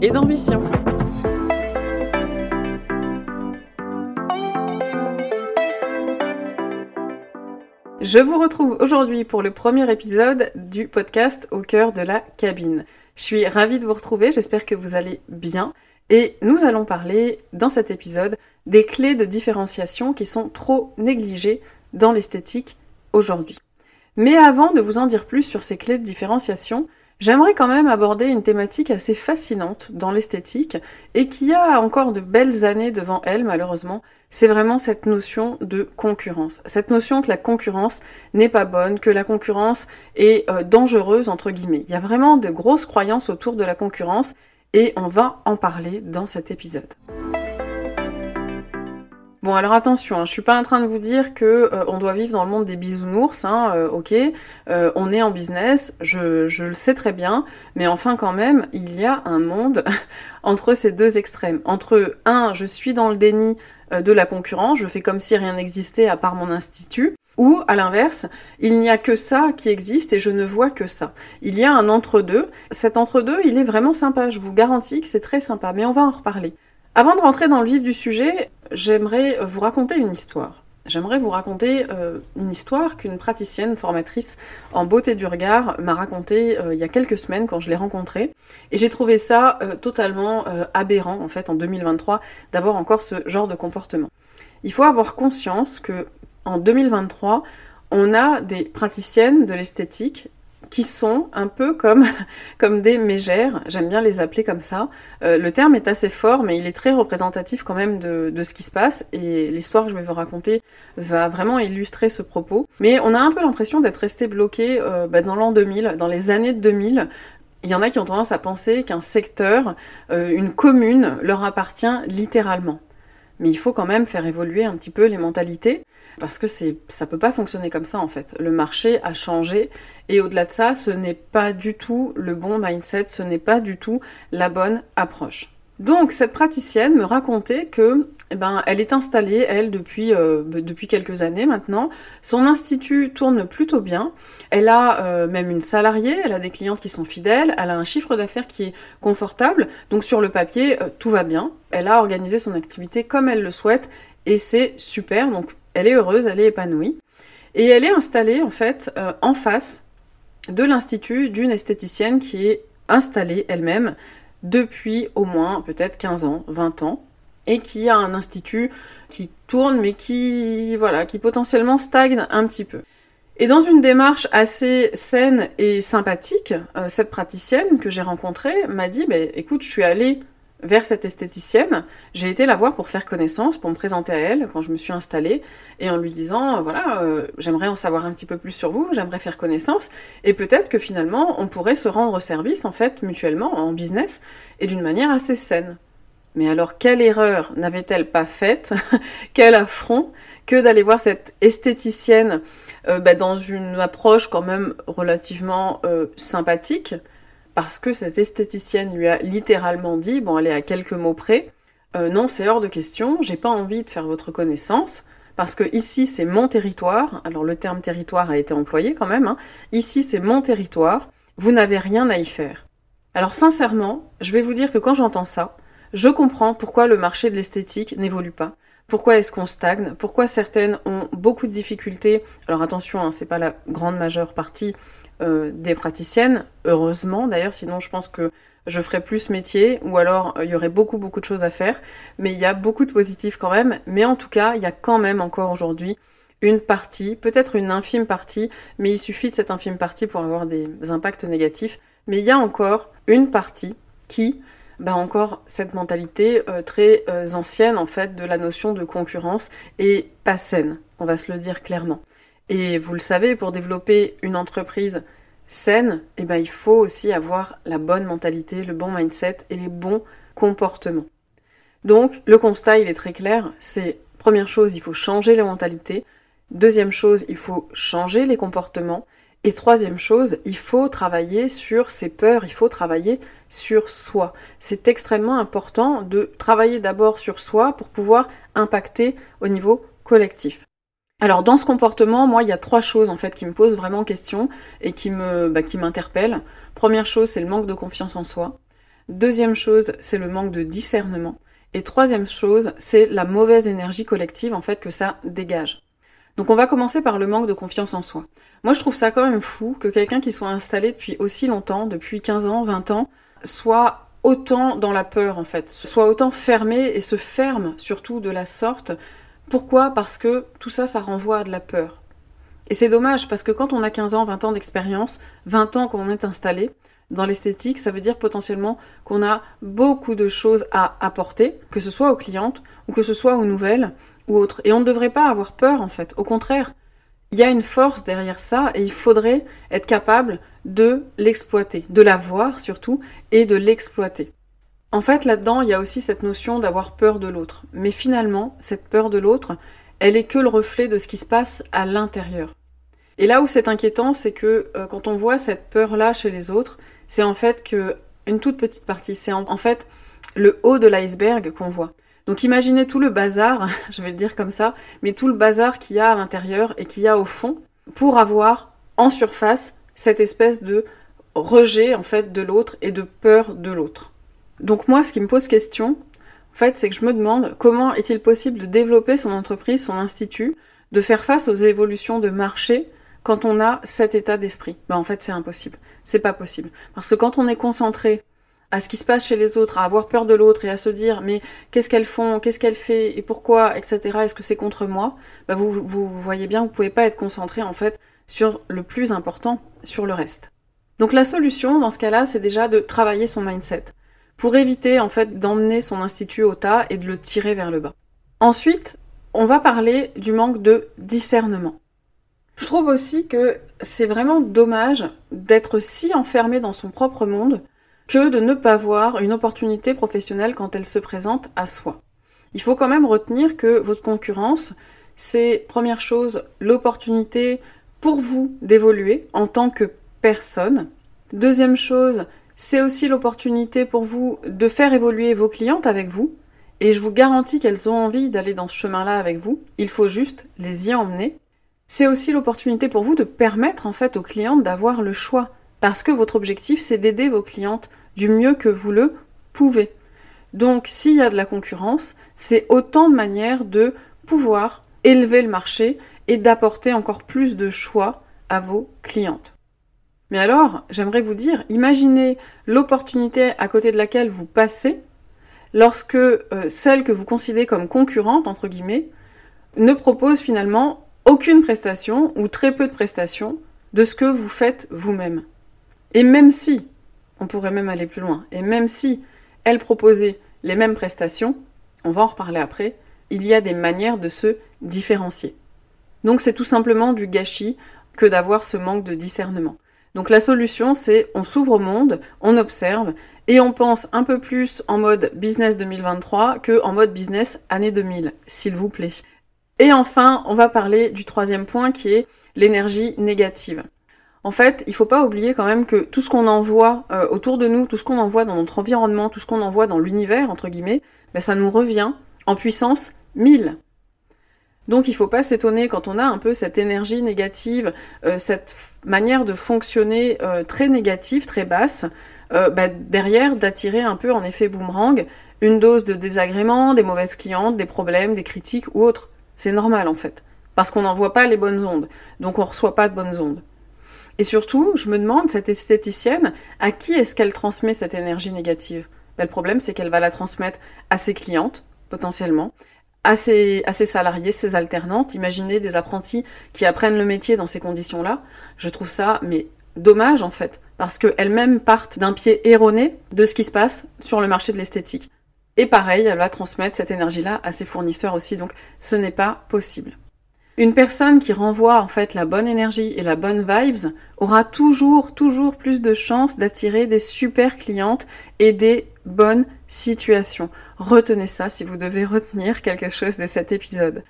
et d'ambition. Je vous retrouve aujourd'hui pour le premier épisode du podcast Au cœur de la cabine. Je suis ravie de vous retrouver, j'espère que vous allez bien. Et nous allons parler dans cet épisode des clés de différenciation qui sont trop négligées dans l'esthétique aujourd'hui. Mais avant de vous en dire plus sur ces clés de différenciation, J'aimerais quand même aborder une thématique assez fascinante dans l'esthétique et qui a encore de belles années devant elle malheureusement, c'est vraiment cette notion de concurrence. Cette notion que la concurrence n'est pas bonne, que la concurrence est euh, dangereuse entre guillemets. Il y a vraiment de grosses croyances autour de la concurrence et on va en parler dans cet épisode. Bon alors attention, hein, je suis pas en train de vous dire que euh, on doit vivre dans le monde des bisounours, hein, euh, ok, euh, on est en business, je, je, le sais très bien, mais enfin quand même, il y a un monde entre ces deux extrêmes. Entre un, je suis dans le déni de la concurrence, je fais comme si rien n'existait à part mon institut, ou à l'inverse, il n'y a que ça qui existe et je ne vois que ça. Il y a un entre-deux. Cet entre-deux, il est vraiment sympa, je vous garantis que c'est très sympa, mais on va en reparler. Avant de rentrer dans le vif du sujet, j'aimerais vous raconter une histoire. J'aimerais vous raconter euh, une histoire qu'une praticienne formatrice en beauté du regard m'a racontée euh, il y a quelques semaines quand je l'ai rencontrée. Et j'ai trouvé ça euh, totalement aberrant, en fait, en 2023, d'avoir encore ce genre de comportement. Il faut avoir conscience que en 2023, on a des praticiennes de l'esthétique qui sont un peu comme, des mégères, j'aime bien les appeler comme ça. Euh, le terme est assez fort, mais il est très représentatif quand même de, de ce qui se passe, et l'histoire que je vais vous raconter va vraiment illustrer ce propos. Mais on a un peu l'impression d'être resté bloqué euh, bah, dans l'an 2000, dans les années 2000, il y en a qui ont tendance à penser qu'un secteur, euh, une commune, leur appartient littéralement. Mais il faut quand même faire évoluer un petit peu les mentalités parce que c'est ça peut pas fonctionner comme ça en fait. Le marché a changé et au-delà de ça, ce n'est pas du tout le bon mindset, ce n'est pas du tout la bonne approche. Donc cette praticienne me racontait que eh ben, elle est installée, elle, depuis, euh, depuis quelques années maintenant. Son institut tourne plutôt bien. Elle a euh, même une salariée, elle a des clientes qui sont fidèles, elle a un chiffre d'affaires qui est confortable. Donc sur le papier, euh, tout va bien. Elle a organisé son activité comme elle le souhaite et c'est super. Donc elle est heureuse, elle est épanouie. Et elle est installée en fait en face de l'institut d'une esthéticienne qui est installée elle-même depuis au moins peut-être 15 ans, 20 ans, et qui a un institut qui tourne mais qui, voilà, qui potentiellement stagne un petit peu. Et dans une démarche assez saine et sympathique, euh, cette praticienne que j'ai rencontrée m'a dit, bah, écoute, je suis allée vers cette esthéticienne. J'ai été la voir pour faire connaissance, pour me présenter à elle quand je me suis installée, et en lui disant, voilà, euh, j'aimerais en savoir un petit peu plus sur vous, j'aimerais faire connaissance, et peut-être que finalement, on pourrait se rendre service, en fait, mutuellement, en business, et d'une manière assez saine. Mais alors, quelle erreur n'avait-elle pas faite, quel affront, que d'aller voir cette esthéticienne euh, bah, dans une approche quand même relativement euh, sympathique, parce que cette esthéticienne lui a littéralement dit, bon, est à quelques mots près, euh, non, c'est hors de question, j'ai pas envie de faire votre connaissance, parce que ici c'est mon territoire, alors le terme territoire a été employé quand même, hein. ici c'est mon territoire, vous n'avez rien à y faire. Alors sincèrement, je vais vous dire que quand j'entends ça, je comprends pourquoi le marché de l'esthétique n'évolue pas. Pourquoi est-ce qu'on stagne? Pourquoi certaines ont beaucoup de difficultés? Alors attention, hein, c'est pas la grande majeure partie euh, des praticiennes, heureusement d'ailleurs, sinon je pense que je ferais plus métier, ou alors euh, il y aurait beaucoup beaucoup de choses à faire, mais il y a beaucoup de positifs quand même, mais en tout cas, il y a quand même encore aujourd'hui une partie, peut-être une infime partie, mais il suffit de cette infime partie pour avoir des impacts négatifs, mais il y a encore une partie qui bah encore cette mentalité euh, très ancienne en fait de la notion de concurrence et pas saine, on va se le dire clairement. Et vous le savez, pour développer une entreprise saine, eh ben, il faut aussi avoir la bonne mentalité, le bon mindset et les bons comportements. Donc, le constat, il est très clair. C'est, première chose, il faut changer les mentalités. Deuxième chose, il faut changer les comportements. Et troisième chose, il faut travailler sur ses peurs, il faut travailler sur soi. C'est extrêmement important de travailler d'abord sur soi pour pouvoir impacter au niveau collectif. Alors dans ce comportement, moi, il y a trois choses en fait qui me posent vraiment question et qui me, bah, qui m'interpellent. Première chose, c'est le manque de confiance en soi. Deuxième chose, c'est le manque de discernement. Et troisième chose, c'est la mauvaise énergie collective en fait que ça dégage. Donc on va commencer par le manque de confiance en soi. Moi je trouve ça quand même fou que quelqu'un qui soit installé depuis aussi longtemps, depuis 15 ans, 20 ans, soit autant dans la peur en fait, soit autant fermé et se ferme surtout de la sorte. Pourquoi? Parce que tout ça, ça renvoie à de la peur. Et c'est dommage parce que quand on a 15 ans, 20 ans d'expérience, 20 ans qu'on est installé, dans l'esthétique, ça veut dire potentiellement qu'on a beaucoup de choses à apporter, que ce soit aux clientes ou que ce soit aux nouvelles ou autres. Et on ne devrait pas avoir peur en fait. Au contraire, il y a une force derrière ça et il faudrait être capable de l'exploiter, de la voir surtout et de l'exploiter. En fait, là-dedans, il y a aussi cette notion d'avoir peur de l'autre. Mais finalement, cette peur de l'autre, elle est que le reflet de ce qui se passe à l'intérieur. Et là où c'est inquiétant, c'est que euh, quand on voit cette peur-là chez les autres, c'est en fait que une toute petite partie, c'est en, fait le haut de l'iceberg qu'on voit. Donc imaginez tout le bazar, je vais le dire comme ça, mais tout le bazar qu'il y a à l'intérieur et qu'il y a au fond pour avoir en surface cette espèce de rejet en fait de l'autre et de peur de l'autre. Donc moi, ce qui me pose question, en fait, c'est que je me demande comment est-il possible de développer son entreprise, son institut, de faire face aux évolutions de marché quand on a cet état d'esprit. Ben en fait, c'est impossible. C'est pas possible. Parce que quand on est concentré à ce qui se passe chez les autres, à avoir peur de l'autre et à se dire mais qu'est-ce qu'elles font, qu'est-ce qu'elles fait et pourquoi, etc. Est-ce que c'est contre moi? Ben vous, vous voyez bien, vous pouvez pas être concentré en fait sur le plus important, sur le reste. Donc la solution dans ce cas-là, c'est déjà de travailler son mindset pour éviter en fait d'emmener son institut au tas et de le tirer vers le bas. Ensuite, on va parler du manque de discernement. Je trouve aussi que c'est vraiment dommage d'être si enfermé dans son propre monde que de ne pas voir une opportunité professionnelle quand elle se présente à soi. Il faut quand même retenir que votre concurrence, c'est première chose l'opportunité pour vous d'évoluer en tant que personne. Deuxième chose, c'est aussi l'opportunité pour vous de faire évoluer vos clientes avec vous. Et je vous garantis qu'elles ont envie d'aller dans ce chemin-là avec vous. Il faut juste les y emmener. C'est aussi l'opportunité pour vous de permettre en fait aux clientes d'avoir le choix. Parce que votre objectif, c'est d'aider vos clientes du mieux que vous le pouvez. Donc, s'il y a de la concurrence, c'est autant de manières de pouvoir élever le marché et d'apporter encore plus de choix à vos clientes. Mais alors, j'aimerais vous dire, imaginez l'opportunité à côté de laquelle vous passez lorsque euh, celle que vous considérez comme concurrente, entre guillemets, ne propose finalement aucune prestation ou très peu de prestations de ce que vous faites vous-même. Et même si, on pourrait même aller plus loin, et même si elle proposait les mêmes prestations, on va en reparler après, il y a des manières de se différencier. Donc c'est tout simplement du gâchis que d'avoir ce manque de discernement. Donc la solution, c'est on s'ouvre au monde, on observe et on pense un peu plus en mode business 2023 que en mode business année 2000, s'il vous plaît. Et enfin, on va parler du troisième point qui est l'énergie négative. En fait, il faut pas oublier quand même que tout ce qu'on envoie euh, autour de nous, tout ce qu'on envoie dans notre environnement, tout ce qu'on envoie dans l'univers, entre guillemets, ben, ça nous revient en puissance 1000. Donc il ne faut pas s'étonner quand on a un peu cette énergie négative, euh, cette manière de fonctionner euh, très négative, très basse, euh, bah, derrière d'attirer un peu en effet boomerang une dose de désagrément, des mauvaises clientes, des problèmes, des critiques ou autres. C'est normal en fait, parce qu'on n'envoie pas les bonnes ondes, donc on ne reçoit pas de bonnes ondes. Et surtout, je me demande, cette esthéticienne, à qui est-ce qu'elle transmet cette énergie négative? Bah, Le problème, c'est qu'elle va la transmettre à ses clientes, potentiellement à ses, salariés, ses alternantes. Imaginez des apprentis qui apprennent le métier dans ces conditions-là. Je trouve ça, mais dommage en fait, parce qu'elles-mêmes partent d'un pied erroné de ce qui se passe sur le marché de l'esthétique. Et pareil, elle va transmettre cette énergie-là à ses fournisseurs aussi, donc ce n'est pas possible. Une personne qui renvoie en fait la bonne énergie et la bonne vibes aura toujours, toujours plus de chances d'attirer des super clientes et des bonnes situations. Retenez ça si vous devez retenir quelque chose de cet épisode.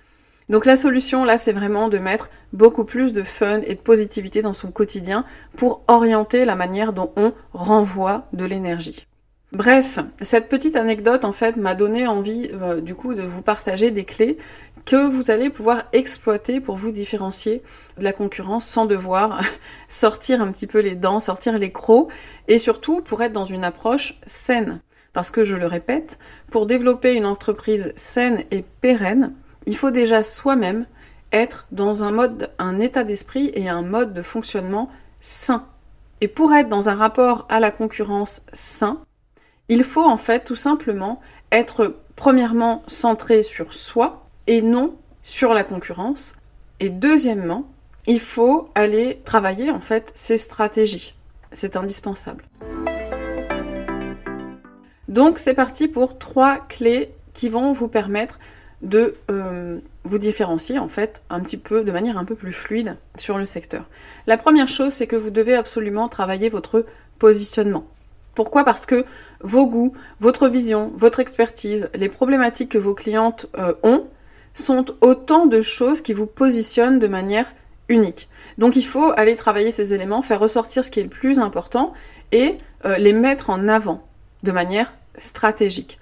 Donc la solution là, c'est vraiment de mettre beaucoup plus de fun et de positivité dans son quotidien pour orienter la manière dont on renvoie de l'énergie. Bref, cette petite anecdote en fait m'a donné envie euh, du coup de vous partager des clés que vous allez pouvoir exploiter pour vous différencier de la concurrence sans devoir sortir un petit peu les dents, sortir les crocs et surtout pour être dans une approche saine. Parce que je le répète, pour développer une entreprise saine et pérenne, il faut déjà soi-même être dans un mode, un état d'esprit et un mode de fonctionnement sain. Et pour être dans un rapport à la concurrence sain, il faut en fait tout simplement être premièrement centré sur soi et non sur la concurrence. Et deuxièmement, il faut aller travailler en fait ses stratégies. C'est indispensable. Donc c'est parti pour trois clés qui vont vous permettre de euh, vous différencier en fait un petit peu de manière un peu plus fluide sur le secteur. La première chose, c'est que vous devez absolument travailler votre positionnement. Pourquoi? Parce que vos goûts, votre vision, votre expertise, les problématiques que vos clientes euh, ont sont autant de choses qui vous positionnent de manière unique. Donc il faut aller travailler ces éléments, faire ressortir ce qui est le plus important et euh, les mettre en avant de manière stratégique.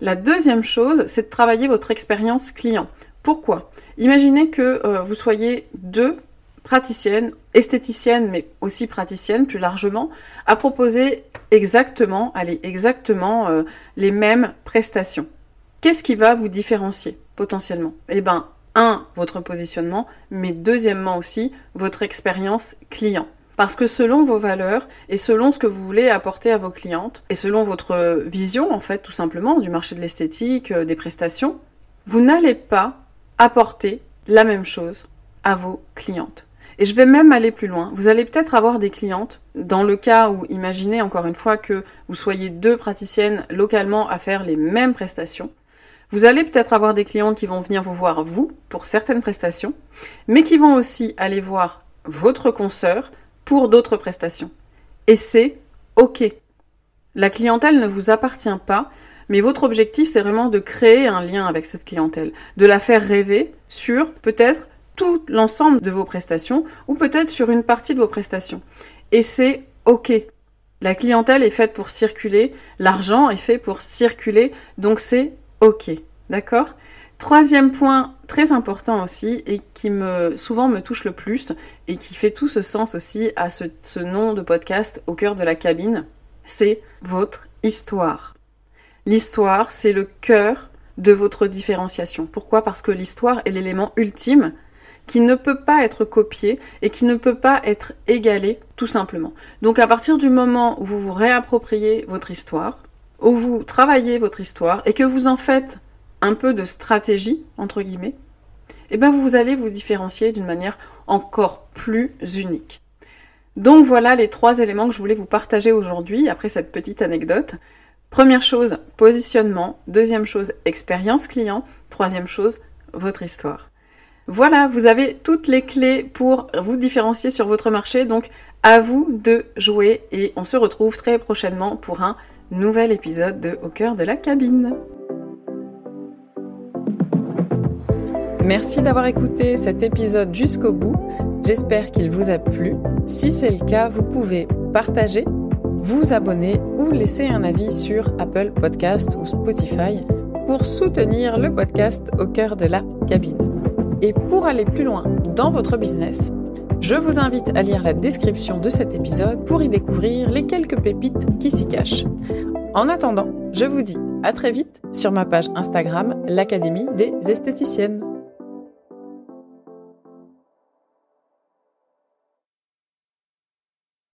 La deuxième chose, c'est de travailler votre expérience client. Pourquoi? Imaginez que euh, vous soyez deux praticiennes, esthéticiennes, mais aussi praticiennes plus largement, à proposer exactement, allez, exactement euh, les mêmes prestations. Qu'est-ce qui va vous différencier potentiellement? Eh bien, un, votre positionnement, mais deuxièmement aussi, votre expérience client. Parce que selon vos valeurs et selon ce que vous voulez apporter à vos clientes et selon votre vision, en fait, tout simplement, du marché de l'esthétique, euh, des prestations, vous n'allez pas apporter la même chose à vos clientes. Et je vais même aller plus loin. Vous allez peut-être avoir des clientes, dans le cas où, imaginez encore une fois que vous soyez deux praticiennes localement à faire les mêmes prestations. Vous allez peut-être avoir des clientes qui vont venir vous voir, vous, pour certaines prestations, mais qui vont aussi aller voir votre consoeur pour d'autres prestations. Et c'est OK. La clientèle ne vous appartient pas, mais votre objectif, c'est vraiment de créer un lien avec cette clientèle, de la faire rêver sur peut-être tout l'ensemble de vos prestations ou peut-être sur une partie de vos prestations. Et c'est OK. La clientèle est faite pour circuler, l'argent est fait pour circuler, donc c'est OK. D'accord? Troisième point très important aussi et qui me souvent me touche le plus et qui fait tout ce sens aussi à ce, ce nom de podcast au cœur de la cabine, c'est votre histoire. L'histoire, c'est le cœur de votre différenciation. Pourquoi? Parce que l'histoire est l'élément ultime qui ne peut pas être copié et qui ne peut pas être égalé tout simplement. Donc à partir du moment où vous vous réappropriez votre histoire, où vous travaillez votre histoire et que vous en faites un peu de stratégie, entre guillemets, et eh bien vous allez vous différencier d'une manière encore plus unique. Donc voilà les trois éléments que je voulais vous partager aujourd'hui après cette petite anecdote. Première chose, positionnement. Deuxième chose, expérience client. Troisième chose, votre histoire. Voilà, vous avez toutes les clés pour vous différencier sur votre marché, donc à vous de jouer et on se retrouve très prochainement pour un nouvel épisode de Au cœur de la cabine. Merci d'avoir écouté cet épisode jusqu'au bout. J'espère qu'il vous a plu. Si c'est le cas, vous pouvez partager, vous abonner ou laisser un avis sur Apple Podcast ou Spotify pour soutenir le podcast au cœur de la cabine. Et pour aller plus loin dans votre business, je vous invite à lire la description de cet épisode pour y découvrir les quelques pépites qui s'y cachent. En attendant, je vous dis à très vite sur ma page Instagram, l'Académie des esthéticiennes.